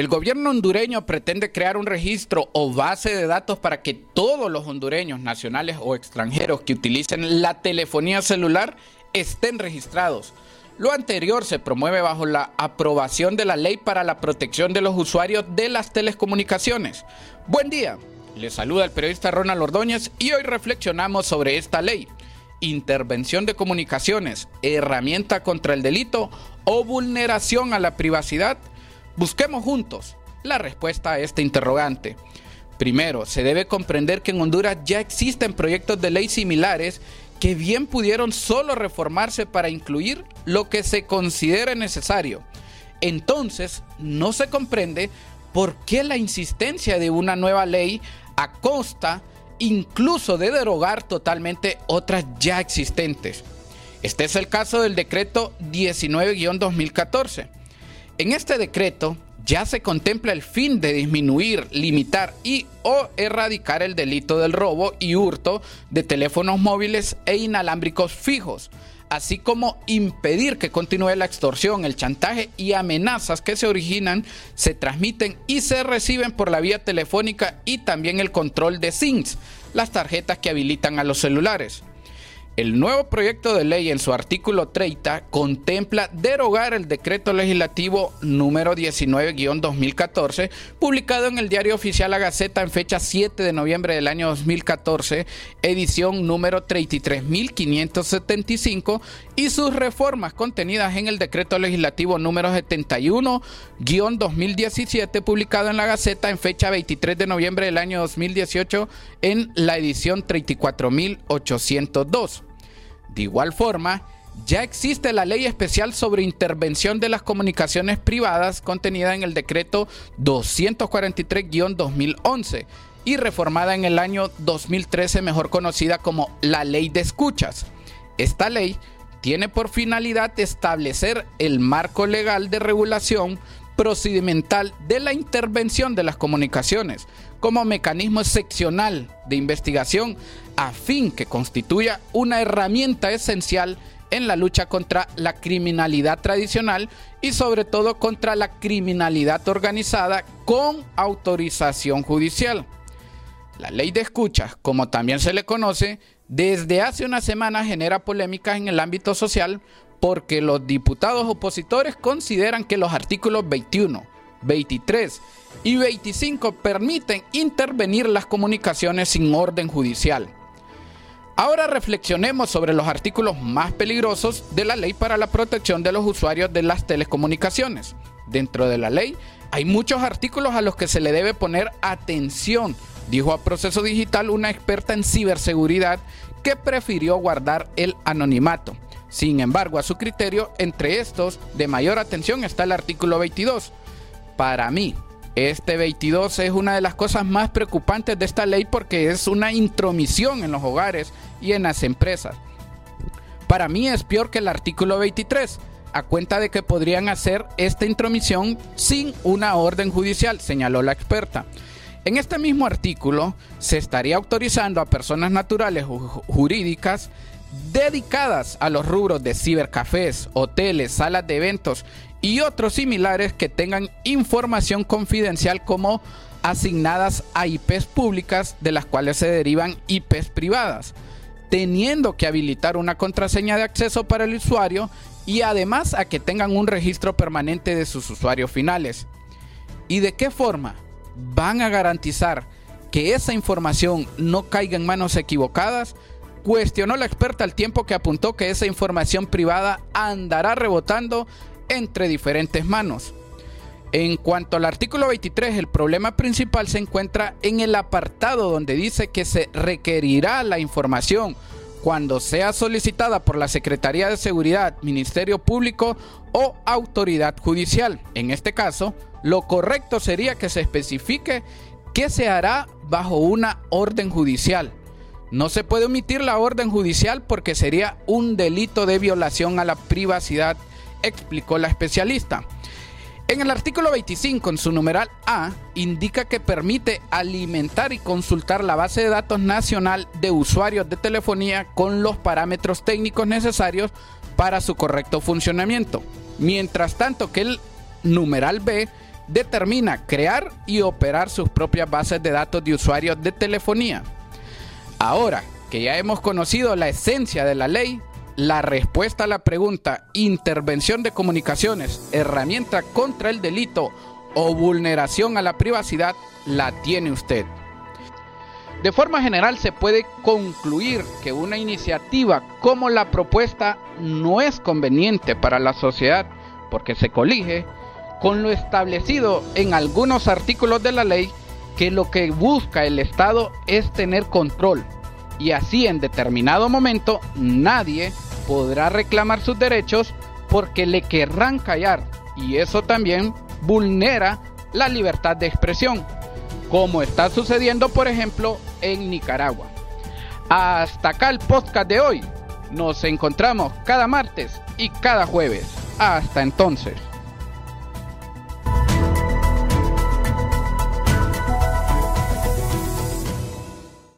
El gobierno hondureño pretende crear un registro o base de datos para que todos los hondureños, nacionales o extranjeros que utilicen la telefonía celular estén registrados. Lo anterior se promueve bajo la aprobación de la Ley para la Protección de los Usuarios de las Telecomunicaciones. Buen día, les saluda el periodista Ronald Ordóñez y hoy reflexionamos sobre esta ley. Intervención de comunicaciones, herramienta contra el delito o vulneración a la privacidad Busquemos juntos la respuesta a este interrogante. Primero, se debe comprender que en Honduras ya existen proyectos de ley similares que bien pudieron solo reformarse para incluir lo que se considere necesario. Entonces, no se comprende por qué la insistencia de una nueva ley a costa incluso de derogar totalmente otras ya existentes. Este es el caso del decreto 19-2014 en este decreto ya se contempla el fin de disminuir, limitar y o erradicar el delito del robo y hurto de teléfonos móviles e inalámbricos fijos, así como impedir que continúe la extorsión, el chantaje y amenazas que se originan, se transmiten y se reciben por la vía telefónica y también el control de SINs, las tarjetas que habilitan a los celulares. El nuevo proyecto de ley en su artículo 30 contempla derogar el decreto legislativo número 19-2014, publicado en el diario oficial La Gaceta en fecha 7 de noviembre del año 2014, edición número 33.575, y sus reformas contenidas en el decreto legislativo número 71-2017, publicado en La Gaceta en fecha 23 de noviembre del año 2018, en la edición 34.802. De igual forma, ya existe la ley especial sobre intervención de las comunicaciones privadas contenida en el decreto 243-2011 y reformada en el año 2013, mejor conocida como la ley de escuchas. Esta ley tiene por finalidad establecer el marco legal de regulación procedimental de la intervención de las comunicaciones como mecanismo seccional de investigación a fin que constituya una herramienta esencial en la lucha contra la criminalidad tradicional y sobre todo contra la criminalidad organizada con autorización judicial. La ley de escuchas, como también se le conoce, desde hace una semana genera polémicas en el ámbito social porque los diputados opositores consideran que los artículos 21, 23 y 25 permiten intervenir las comunicaciones sin orden judicial. Ahora reflexionemos sobre los artículos más peligrosos de la ley para la protección de los usuarios de las telecomunicaciones. Dentro de la ley hay muchos artículos a los que se le debe poner atención, dijo a Proceso Digital una experta en ciberseguridad que prefirió guardar el anonimato. Sin embargo, a su criterio, entre estos de mayor atención está el artículo 22. Para mí, este 22 es una de las cosas más preocupantes de esta ley porque es una intromisión en los hogares y en las empresas. Para mí es peor que el artículo 23, a cuenta de que podrían hacer esta intromisión sin una orden judicial, señaló la experta. En este mismo artículo se estaría autorizando a personas naturales o jurídicas dedicadas a los rubros de cibercafés, hoteles, salas de eventos y otros similares que tengan información confidencial como asignadas a IPs públicas de las cuales se derivan IPs privadas teniendo que habilitar una contraseña de acceso para el usuario y además a que tengan un registro permanente de sus usuarios finales. ¿Y de qué forma van a garantizar que esa información no caiga en manos equivocadas? Cuestionó la experta al tiempo que apuntó que esa información privada andará rebotando entre diferentes manos. En cuanto al artículo 23, el problema principal se encuentra en el apartado donde dice que se requerirá la información cuando sea solicitada por la Secretaría de Seguridad, Ministerio Público o autoridad judicial. En este caso, lo correcto sería que se especifique qué se hará bajo una orden judicial. No se puede omitir la orden judicial porque sería un delito de violación a la privacidad, explicó la especialista. En el artículo 25, en su numeral A, indica que permite alimentar y consultar la base de datos nacional de usuarios de telefonía con los parámetros técnicos necesarios para su correcto funcionamiento. Mientras tanto que el numeral B determina crear y operar sus propias bases de datos de usuarios de telefonía. Ahora que ya hemos conocido la esencia de la ley, la respuesta a la pregunta intervención de comunicaciones, herramienta contra el delito o vulneración a la privacidad la tiene usted. De forma general se puede concluir que una iniciativa como la propuesta no es conveniente para la sociedad porque se colige con lo establecido en algunos artículos de la ley que lo que busca el Estado es tener control y así en determinado momento nadie podrá reclamar sus derechos porque le querrán callar y eso también vulnera la libertad de expresión, como está sucediendo por ejemplo en Nicaragua. Hasta acá el podcast de hoy. Nos encontramos cada martes y cada jueves. Hasta entonces.